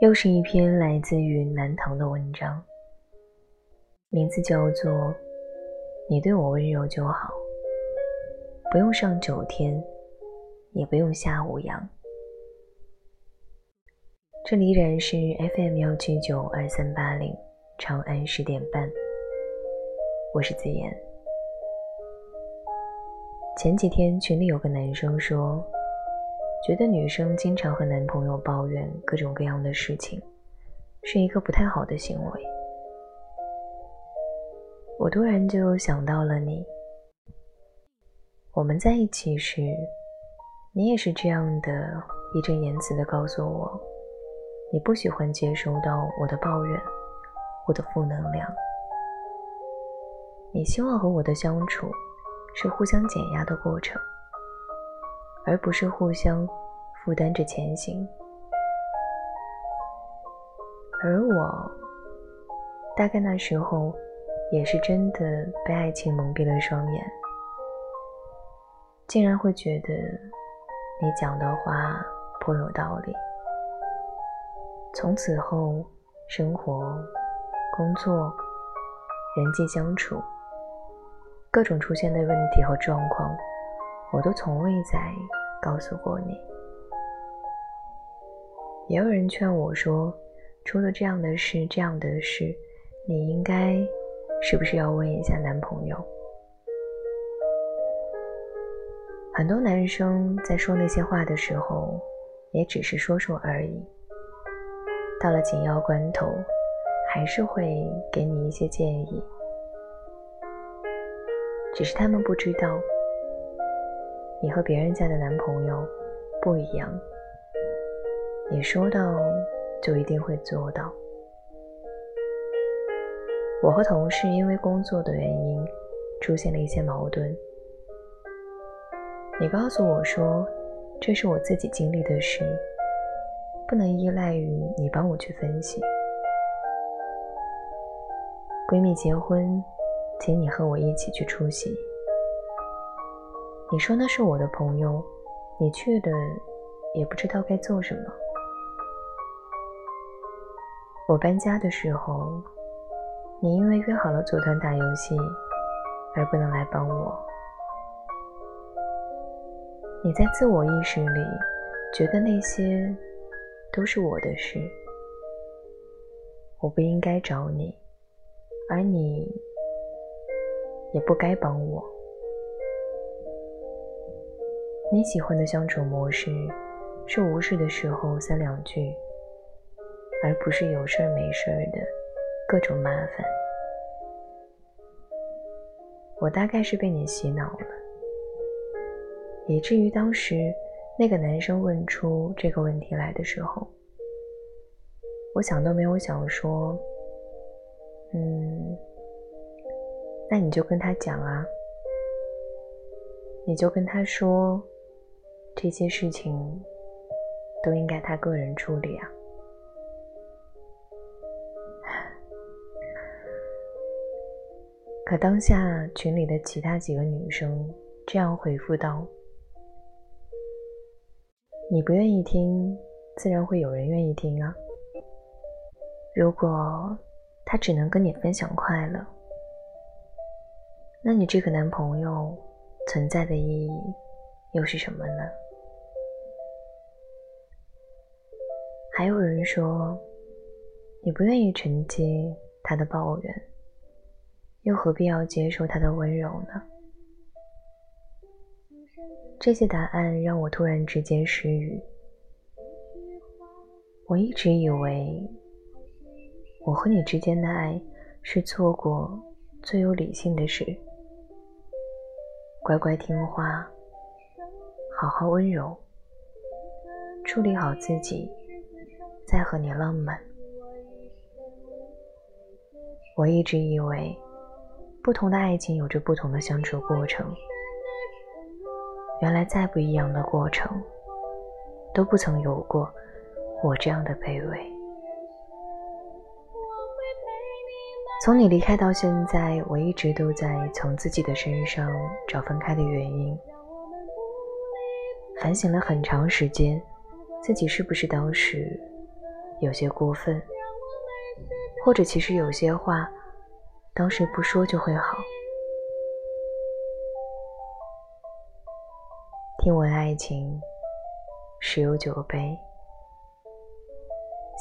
又是一篇来自于南唐的文章，名字叫做《你对我温柔就好，不用上九天，也不用下五洋》。这里依然是 FM 幺七九二三八零，长安十点半，我是子言。前几天群里有个男生说。觉得女生经常和男朋友抱怨各种各样的事情，是一个不太好的行为。我突然就想到了你。我们在一起时，你也是这样的义正言辞的告诉我，你不喜欢接收到我的抱怨，我的负能量。你希望和我的相处是互相减压的过程。而不是互相负担着前行，而我大概那时候也是真的被爱情蒙蔽了双眼，竟然会觉得你讲的话颇有道理。从此后，生活、工作、人际相处，各种出现的问题和状况。我都从未再告诉过你。也有人劝我说，出了这样的事，这样的事，你应该是不是要问一下男朋友？很多男生在说那些话的时候，也只是说说而已。到了紧要关头，还是会给你一些建议，只是他们不知道。你和别人家的男朋友不一样，你说到就一定会做到。我和同事因为工作的原因出现了一些矛盾，你告诉我说这是我自己经历的事，不能依赖于你帮我去分析。闺蜜结婚，请你和我一起去出席。你说那是我的朋友，你去的也不知道该做什么。我搬家的时候，你因为约好了组团打游戏，而不能来帮我。你在自我意识里觉得那些都是我的事，我不应该找你，而你也不该帮我。你喜欢的相处模式是无事的时候三两句，而不是有事儿没事儿的各种麻烦。我大概是被你洗脑了，以至于当时那个男生问出这个问题来的时候，我想都没有想说，嗯，那你就跟他讲啊，你就跟他说。这些事情都应该他个人处理啊。可当下群里的其他几个女生这样回复道：“你不愿意听，自然会有人愿意听啊。如果他只能跟你分享快乐，那你这个男朋友存在的意义又是什么呢？”还有人说，你不愿意承接他的抱怨，又何必要接受他的温柔呢？这些答案让我突然之间失语。我一直以为，我和你之间的爱是做过最有理性的事，乖乖听话，好好温柔，处理好自己。再和你浪漫。我一直以为，不同的爱情有着不同的相处过程。原来再不一样的过程，都不曾有过我这样的卑微。从你离开到现在，我一直都在从自己的身上找分开的原因，反省了很长时间，自己是不是当时。有些过分，或者其实有些话当时不说就会好。听闻爱情十有九悲，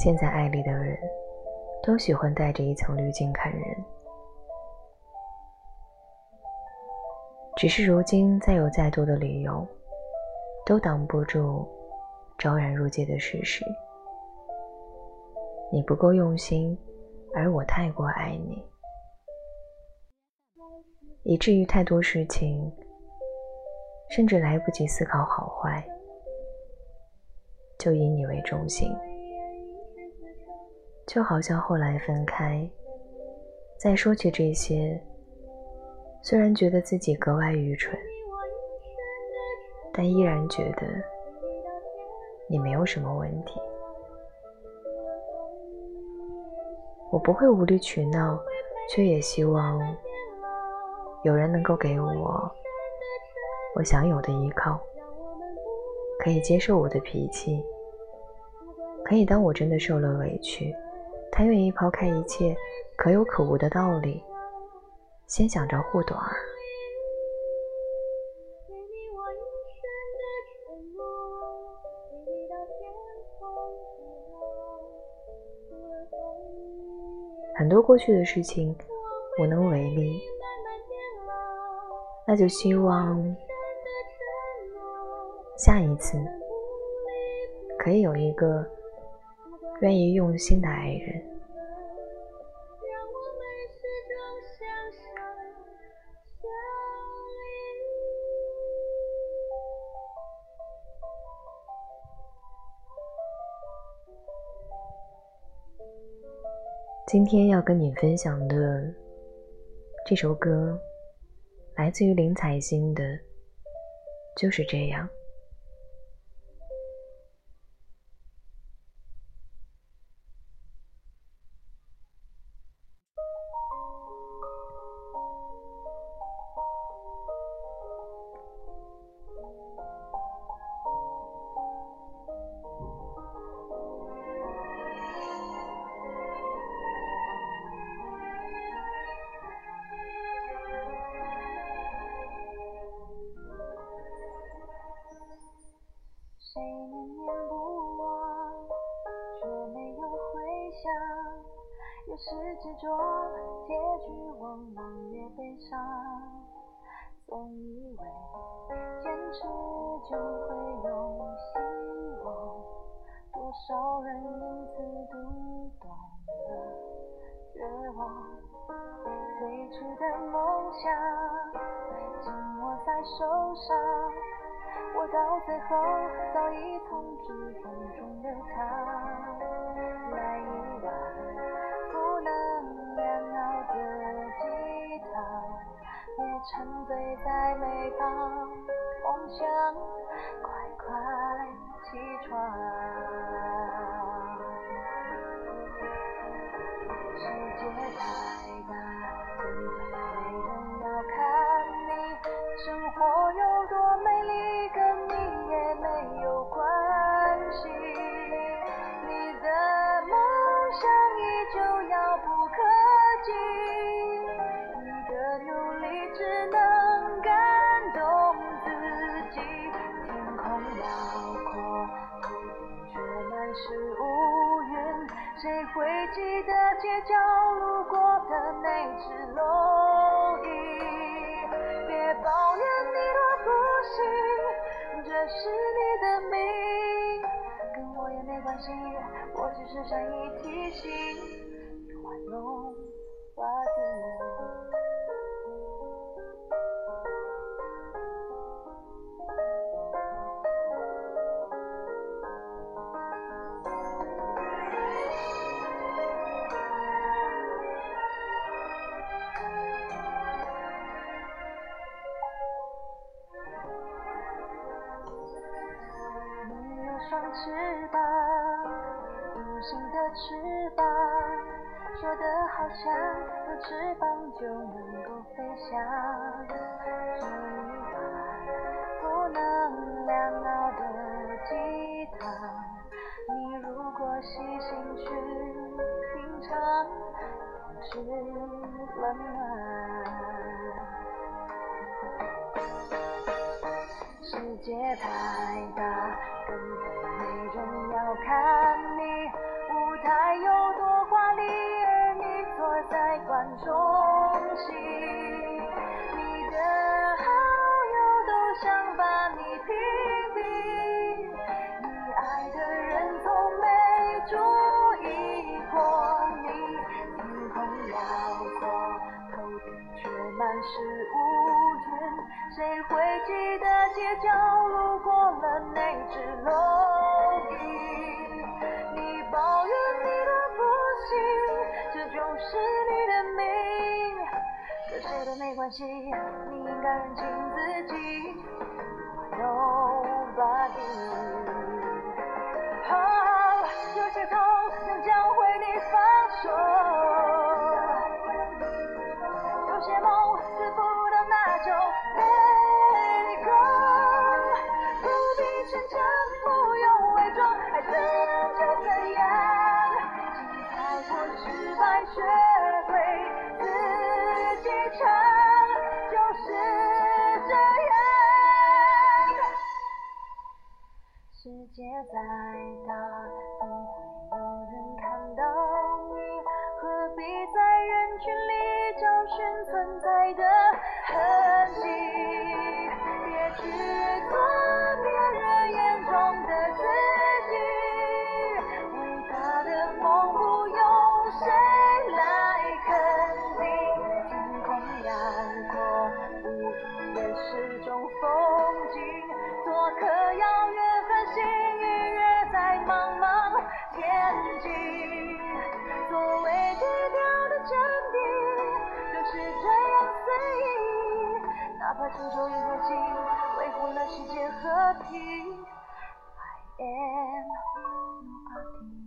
现在爱里的人都喜欢带着一层滤镜看人。只是如今，再有再多的理由，都挡不住昭然若揭的事实：你不够用心，而我太过爱你，以至于太多事情，甚至来不及思考好坏，就以你为中心。就好像后来分开，再说起这些。虽然觉得自己格外愚蠢，但依然觉得你没有什么问题。我不会无理取闹，却也希望有人能够给我我想有的依靠，可以接受我的脾气，可以当我真的受了委屈，他愿意抛开一切可有可无的道理。先想着护短儿。很多过去的事情无能为力，那就希望下一次可以有一个愿意用心的爱人。今天要跟你分享的这首歌，来自于林采欣的，就是这样。想，越是执着，结局往往越悲伤。总以为坚持就会有希望，多少人因此读懂了绝望。最初的梦想紧握在手上，我到最后早已从指缝中流淌。来一碗。能量熬的鸡汤，别沉醉在美好梦想，快快起床。世界太大，谁会记得街角路过的那只蝼蚁，别抱怨你多不幸，这是你的命，跟我也没关系，我只是善意提醒，玩弄心的翅膀，说的好像有翅膀就能够飞翔。这一把不能量熬的吉他，你如果细心去品尝，是冷暖。世界太大，根本没人要看你。你的好友都想把你屏蔽，你爱的人从没注意过你，天空辽阔，头顶却满是乌云，谁会记得街角路过。了那只龙？关系你应该认清自己。诅咒与和平维护了世界和平。I am nobody